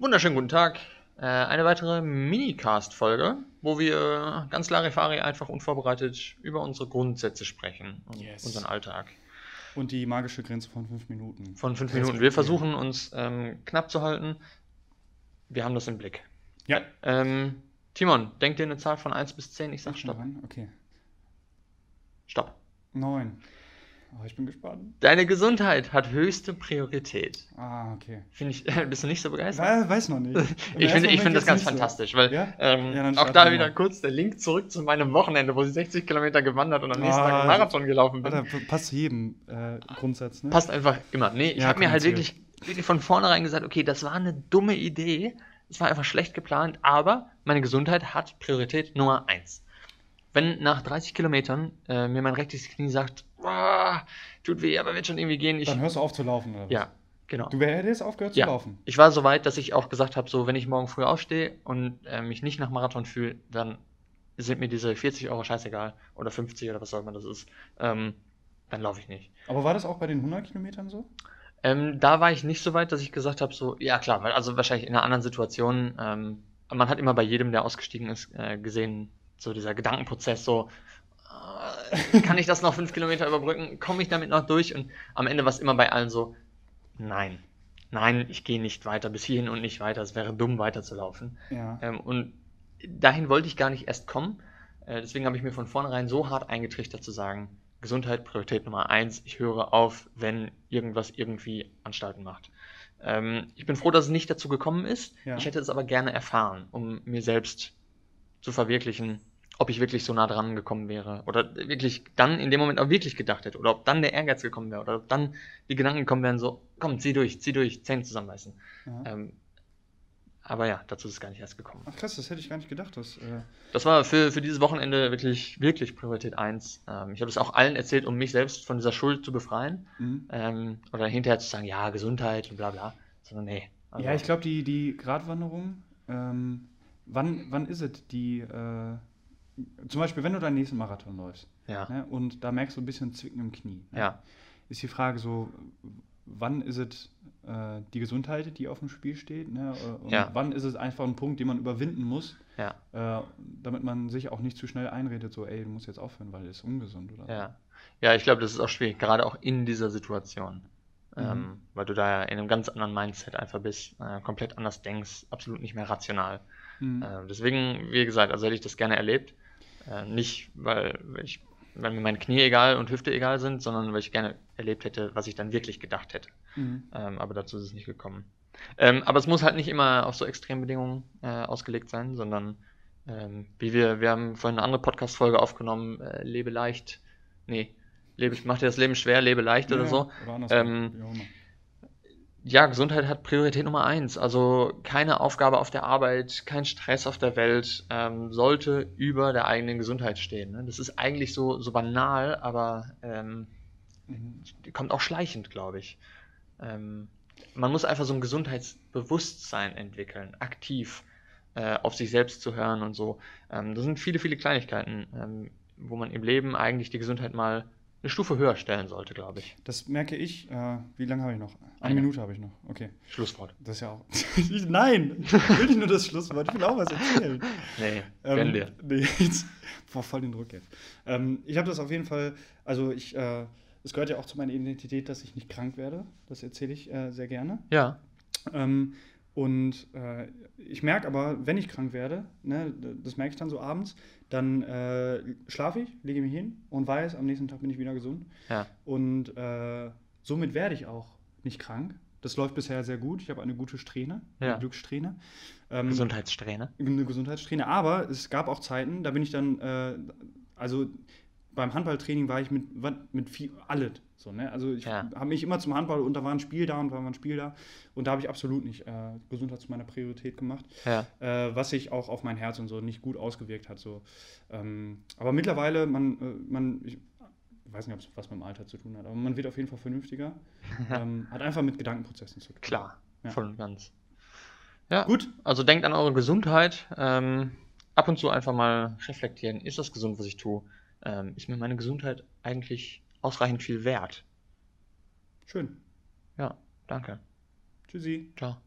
Wunderschönen guten Tag. Äh, eine weitere Minicast-Folge, wo wir ganz Larifari einfach unvorbereitet über unsere Grundsätze sprechen und Yes. unseren Alltag. Und die magische Grenze von fünf Minuten. Von fünf Minuten. Wir versuchen uns ähm, knapp zu halten. Wir haben das im Blick. Ja. Ähm, Timon, denk dir eine Zahl von 1 bis 10. Ich sag Stopp. Okay. Stopp. Neun. Oh, ich bin gespannt. Deine Gesundheit hat höchste Priorität. Ah, okay. Finde ich, bist du nicht so begeistert? Ja, weiß noch nicht. Im Ich finde, ich finde das ganz nicht so. fantastisch, weil Ja? ähm, Ja, auch da mal. wieder kurz der Link zurück zu meinem Wochenende, wo ich 60 Kilometer gewandert und am nächsten Tag Ah, einen Marathon gelaufen bin. Alter, passt zu jedem äh, Grundsatz, ne? Passt einfach immer. Nee, ich habe mir halt wirklich, wirklich von vornherein gesagt, okay, das war eine dumme Idee, es war einfach schlecht geplant, aber meine Gesundheit hat Priorität Nummer 1. Wenn nach 30 Kilometern äh, mir mein rechtes Knie sagt, "Ah, tut weh, aber wird schon irgendwie gehen, ich, Dann hörst du auf zu laufen, oder was? ja, genau. Du hättest aufgehört zu Ja. laufen. Ich war so weit, dass ich auch gesagt habe, so wenn ich morgen früh aufstehe und äh, mich nicht nach Marathon fühle, dann sind mir diese 40 Euro scheißegal oder 50 oder was auch immer das ist. Ähm, dann laufe ich nicht. Aber war das auch bei den 100 Kilometern so? Ähm, da war ich nicht so weit, dass ich gesagt habe, so ja klar, weil also wahrscheinlich in einer anderen Situation. Ähm, man hat immer bei jedem, der ausgestiegen ist, äh, gesehen, so dieser Gedankenprozess, so kann ich das noch fünf Kilometer überbrücken? Komme ich damit noch durch? Und am Ende war es immer bei allen so, nein, nein, ich gehe nicht weiter bis hierhin und nicht weiter. Es wäre dumm, weiterzulaufen. Ja. Ähm, und dahin wollte ich gar nicht erst kommen. Äh, deswegen habe ich mir von vornherein so hart eingetrichtert zu sagen, Gesundheit Priorität Nummer eins. Ich höre auf, wenn irgendwas irgendwie Anstalten macht. Ähm, ich bin froh, dass es nicht dazu gekommen ist. Ja. Ich hätte es aber gerne erfahren, um mir selbst zu verwirklichen, ob ich wirklich so nah dran gekommen wäre oder wirklich dann in dem Moment auch wirklich gedacht hätte oder ob dann der Ehrgeiz gekommen wäre oder ob dann die Gedanken gekommen wären, so, komm, zieh durch, zieh durch, Zähne zusammenbeißen. ja. Ähm, aber ja, dazu ist es gar nicht erst gekommen. Ach krass, das hätte ich gar nicht gedacht. Dass, äh, Das war für, für dieses Wochenende wirklich, wirklich Priorität 1. Ähm, ich habe es auch allen erzählt, um mich selbst von dieser Schuld zu befreien. mhm. Ähm, oder hinterher zu sagen, ja, Gesundheit und bla bla. Sondern nee. Also, Ja, ich glaube, die, die Gratwanderung, ähm, wann, wann ist es die, äh, zum Beispiel, wenn du deinen nächsten Marathon läufst Ja, ne, und da merkst du ein bisschen Zwicken im Knie, ne, ja, ist die Frage so, wann ist es äh, die Gesundheit, die auf dem Spiel steht ne, äh, und Ja. wann ist es einfach ein Punkt, den man überwinden muss, äh, damit man sich auch nicht zu schnell einredet, so, ey, du musst jetzt aufhören, weil das ist ungesund oder ja. Ja, ich glaube, das ist auch schwierig, gerade auch in dieser Situation. Mhm. Ähm, weil du da ja in einem ganz anderen Mindset einfach bist, äh, komplett anders denkst, absolut nicht mehr rational. Mhm. Äh, deswegen, wie gesagt, also hätte ich das gerne erlebt. Äh, nicht, weil, ich, weil mir meine Knie egal und Hüfte egal sind, sondern weil ich gerne erlebt hätte, was ich dann wirklich gedacht hätte. Mhm. Ähm, aber dazu ist es nicht gekommen. Ähm, aber es muss halt nicht immer auf so Extrembedingungen äh, ausgelegt sein, sondern ähm, wie wir, wir haben vorhin eine andere Podcast-Folge aufgenommen, äh, lebe leicht, nee, lebe, mach dir das Leben schwer, lebe leicht oder Ja, so. Oder andersrum, Ähm, immer. Ja, Gesundheit hat Priorität Nummer eins. Also keine Aufgabe auf der Arbeit, kein Stress auf der Welt ähm, sollte über der eigenen Gesundheit stehen. Ne? Das ist eigentlich so, so banal, aber ähm, kommt auch schleichend, glaube ich. Ähm, man muss einfach so ein Gesundheitsbewusstsein entwickeln, aktiv äh, auf sich selbst zu hören und so. Ähm, das sind viele, viele Kleinigkeiten, ähm, wo man im Leben eigentlich die Gesundheit mal eine Stufe höher stellen sollte, glaube ich. Das merke ich. Äh, wie lange habe ich noch? Eine Eine. Minute habe ich noch. Okay. Schlusswort. Das ist ja auch. Nein! Ich will nicht nur das Schlusswort, ich will auch was erzählen. Nee, Ähm, dir. Nee, jetzt. Boah, voll den Druck jetzt. Ähm, ich habe das auf jeden Fall. Also, ich. Äh, es gehört ja auch zu meiner Identität, dass ich nicht krank werde. Das erzähle ich äh, sehr gerne. Ja. Ähm, und äh, ich merke aber, wenn ich krank werde, ne, das merke ich dann so abends, dann äh, schlafe ich, lege mich hin und weiß, am nächsten Tag bin ich wieder gesund. Ja. Und äh, somit werde ich auch nicht krank. Das läuft bisher sehr gut. Ich habe eine gute Strähne, eine Ja. Glückssträhne. Ähm, Gesundheitssträhne. eine Gesundheitssträhne. Aber es gab auch Zeiten, da bin ich dann, äh, also beim Handballtraining war ich mit, mit viel, alles. So, ne? Also ich Ja. habe mich immer zum Handball und da war ein Spiel da und da war ein Spiel da. Und da habe ich absolut nicht äh, Gesundheit zu meiner Priorität gemacht. Ja. Äh, was sich auch auf mein Herz und so nicht gut ausgewirkt hat. So. Ähm, aber mittlerweile, man, äh, man ich weiß nicht, ob es was mit dem Alter zu tun hat, aber man wird auf jeden Fall vernünftiger. ähm, hat einfach mit Gedankenprozessen zu tun. Klar, Ja. voll und ganz. Ja, Gut, also denkt an eure Gesundheit. Ähm, ab und zu einfach mal reflektieren. Ist das gesund, was ich tue? Ähm, ist mir meine Gesundheit eigentlich ausreichend viel wert? schön. Ja, danke. Tschüssi. Ciao.